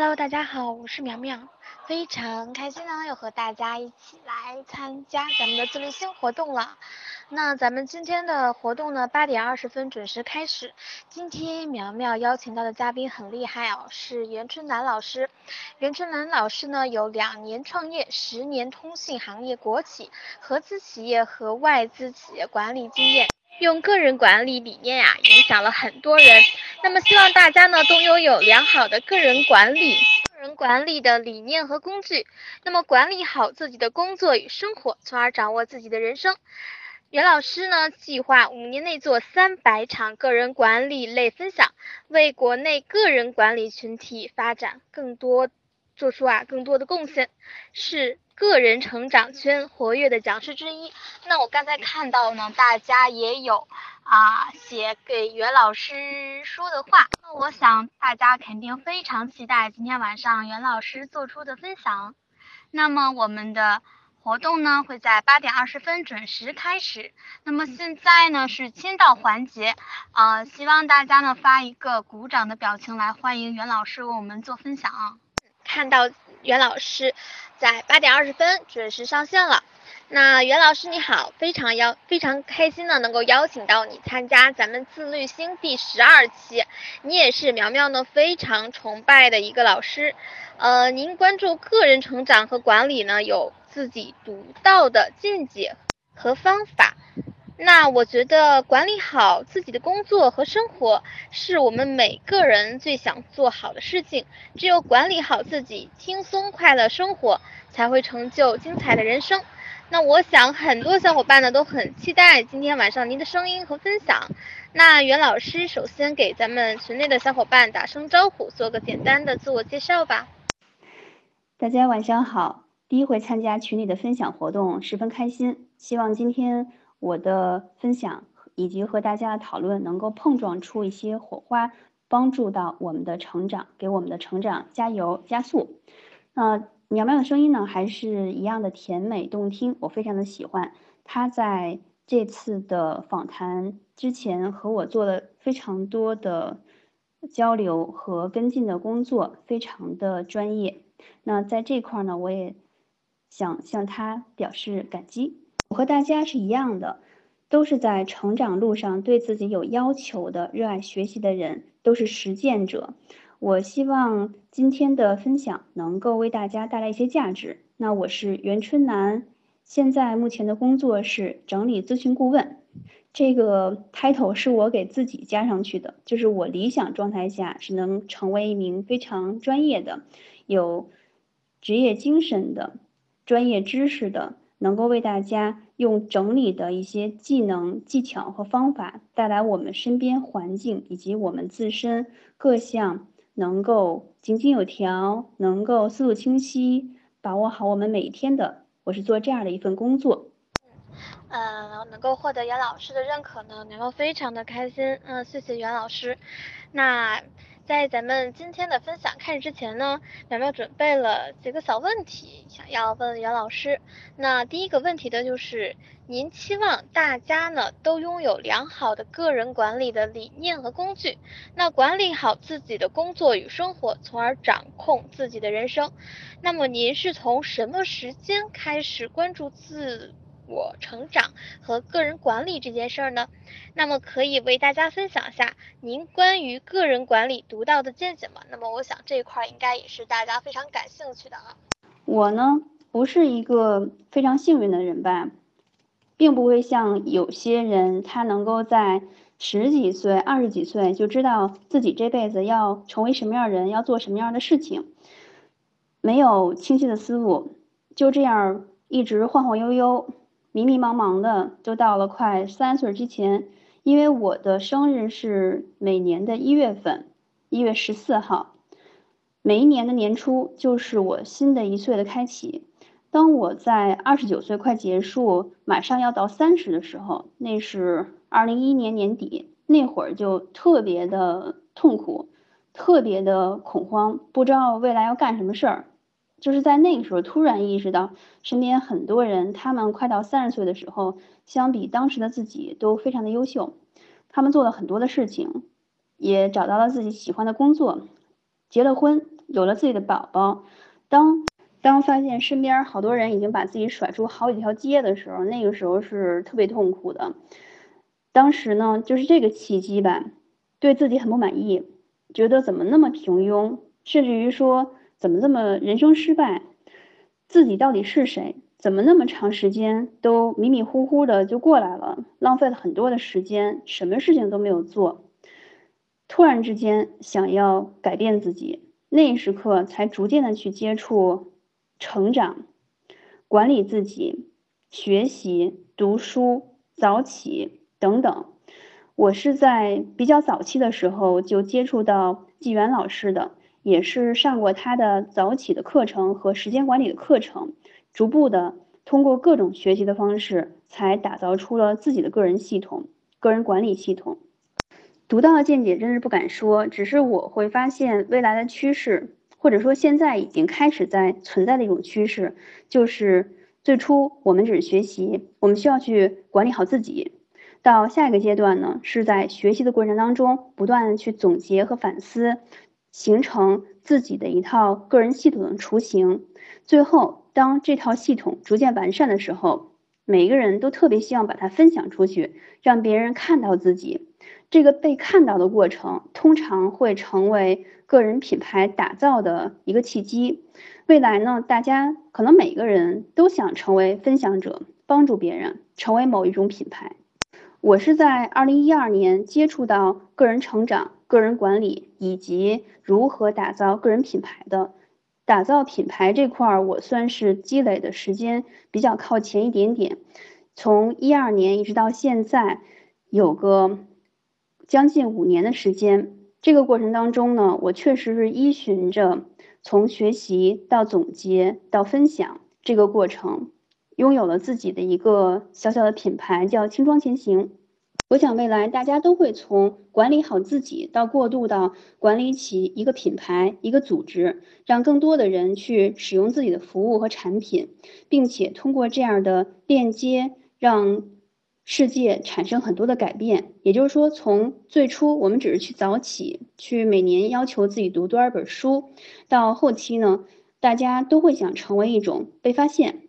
Hello，大家好，我是苗苗，非常开心呢，又和大家一起来参加咱们的自律星活动了。那咱们今天的活动呢，八点二十分准时开始。今天苗苗邀请到的嘉宾很厉害哦，是袁春兰老师。袁春兰老师呢，有两年创业、十年通信行业国企、合资企业和外资企业管理经验。用个人管理理念呀，影响了很多人。那么希望大家呢，都拥有良好的个人管理、个人管理的理念和工具。那么管理好自己的工作与生活，从而掌握自己的人生。袁老师呢，计划五年内做三百场个人管理类分享，为国内个人管理群体发展更多做出啊更多的贡献。是。个人成长圈活跃的讲师之一。那我刚才看到呢，大家也有啊写给袁老师说的话。那我想大家肯定非常期待今天晚上袁老师做出的分享。那么我们的活动呢会在八点二十分准时开始。那么现在呢是签到环节，啊，希望大家呢发一个鼓掌的表情来欢迎袁老师为我们做分享。看到袁老师。在八点二十分准时上线了。那袁老师你好，非常邀非常开心呢能够邀请到你参加咱们自律星第十二期。你也是苗苗呢非常崇拜的一个老师。呃，您关注个人成长和管理呢，有自己独到的见解和方法。那我觉得管理好自己的工作和生活，是我们每个人最想做好的事情。只有管理好自己，轻松快乐生活，才会成就精彩的人生。那我想很多小伙伴呢都很期待今天晚上您的声音和分享。那袁老师首先给咱们群内的小伙伴打声招呼，做个简单的自我介绍吧。大家晚上好，第一回参加群里的分享活动，十分开心。希望今天。我的分享以及和大家的讨论能够碰撞出一些火花，帮助到我们的成长，给我们的成长加油加速。那苗苗的声音呢，还是一样的甜美动听，我非常的喜欢。他在这次的访谈之前和我做了非常多的交流和跟进的工作，非常的专业。那在这块呢，我也想向他表示感激。我和大家是一样的，都是在成长路上对自己有要求的、热爱学习的人，都是实践者。我希望今天的分享能够为大家带来一些价值。那我是袁春楠，现在目前的工作是整理咨询顾问，这个 title 是我给自己加上去的，就是我理想状态下是能成为一名非常专业的、有职业精神的、专业知识的。能够为大家用整理的一些技能、技巧和方法，带来我们身边环境以及我们自身各项能够井井有条，能够思路清晰，把握好我们每一天的。我是做这样的一份工作。嗯，能够获得袁老师的认可呢，能够非常的开心。嗯，谢谢袁老师。那。在咱们今天的分享开始之前呢，苗苗准备了几个小问题，想要问袁老师。那第一个问题的就是，您期望大家呢都拥有良好的个人管理的理念和工具，那管理好自己的工作与生活，从而掌控自己的人生。那么您是从什么时间开始关注自？我成长和个人管理这件事儿呢，那么可以为大家分享一下您关于个人管理独到的见解吗？那么我想这一块应该也是大家非常感兴趣的啊。我呢不是一个非常幸运的人吧，并不会像有些人他能够在十几岁、二十几岁就知道自己这辈子要成为什么样人，要做什么样的事情，没有清晰的思路，就这样一直晃晃悠悠。迷迷茫茫的，就到了快三岁之前，因为我的生日是每年的一月份，一月十四号，每一年的年初就是我新的一岁的开启。当我在二十九岁快结束，马上要到三十的时候，那是二零一一年年底，那会儿就特别的痛苦，特别的恐慌，不知道未来要干什么事儿。就是在那个时候，突然意识到身边很多人，他们快到三十岁的时候，相比当时的自己都非常的优秀，他们做了很多的事情，也找到了自己喜欢的工作，结了婚，有了自己的宝宝，当当发现身边好多人已经把自己甩出好几条街的时候，那个时候是特别痛苦的。当时呢，就是这个契机吧，对自己很不满意，觉得怎么那么平庸，甚至于说怎么这么人生失败，自己到底是谁？怎么那么长时间都迷迷糊糊的就过来了，浪费了很多的时间，什么事情都没有做。突然之间想要改变自己，那一时刻才逐渐的去接触成长、管理自己、学习、读书、早起等等。我是在比较早期的时候就接触到纪元老师的，也是上过他的早起的课程和时间管理的课程。逐步的通过各种学习的方式，才打造出了自己的个人系统、个人管理系统。独到的见解真是不敢说，只是我会发现未来的趋势，或者说现在已经开始在存在的一种趋势，就是最初我们只是学习，我们需要去管理好自己。到下一个阶段呢，是在学习的过程当中，不断去总结和反思，形成自己的一套个人系统的雏形。最后。当这套系统逐渐完善的时候，每一个人都特别希望把它分享出去，让别人看到自己。这个被看到的过程，通常会成为个人品牌打造的一个契机。未来呢，大家可能每个人都想成为分享者，帮助别人，成为某一种品牌。我是在二零一二年接触到个人成长、个人管理以及如何打造个人品牌的。打造品牌这块儿，我算是积累的时间比较靠前一点点。从一二年一直到现在，有个将近五年的时间。这个过程当中呢，我确实是依循着从学习到总结到分享这个过程，拥有了自己的一个小小的品牌，叫轻装前行。我想未来大家都会从管理好自己，到过渡到管理起一个品牌、一个组织，让更多的人去使用自己的服务和产品，并且通过这样的链接，让世界产生很多的改变。也就是说，从最初我们只是去早起，去每年要求自己读多少本书，到后期呢，大家都会想成为一种被发现，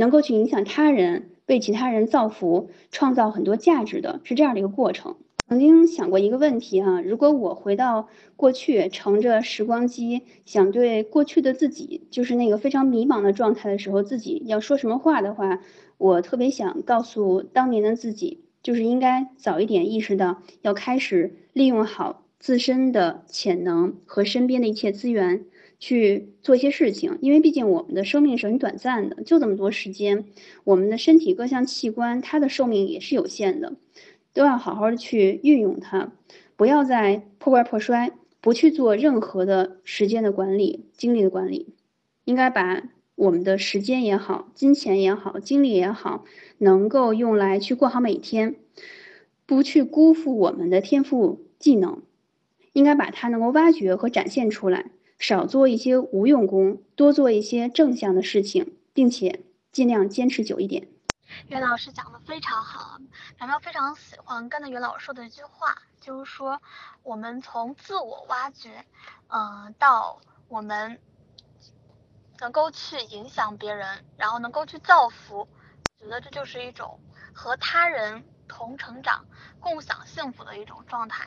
能够去影响他人。为其他人造福、创造很多价值的是这样的一个过程。曾经想过一个问题哈，如果我回到过去，乘着时光机，想对过去的自己，就是那个非常迷茫的状态的时候，自己要说什么话的话，我特别想告诉当年的自己，就是应该早一点意识到，要开始利用好自身的潜能和身边的一切资源。去做一些事情，因为毕竟我们的生命是很短暂的，就这么多时间。我们的身体各项器官，它的寿命也是有限的，都要好好的去运用它，不要再破罐破摔，不去做任何的时间的管理、精力的管理。应该把我们的时间也好、金钱也好、精力也好，能够用来去过好每一天，不去辜负我们的天赋技能，应该把它能够挖掘和展现出来。少做一些无用功，多做一些正向的事情，并且尽量坚持久一点。袁老师讲的非常好，苗苗非常喜欢跟着袁老师说的一句话，就是说我们从自我挖掘，嗯，到我们能够去影响别人，然后能够去造福，觉得这就是一种和他人同成长、共享幸福的一种状态。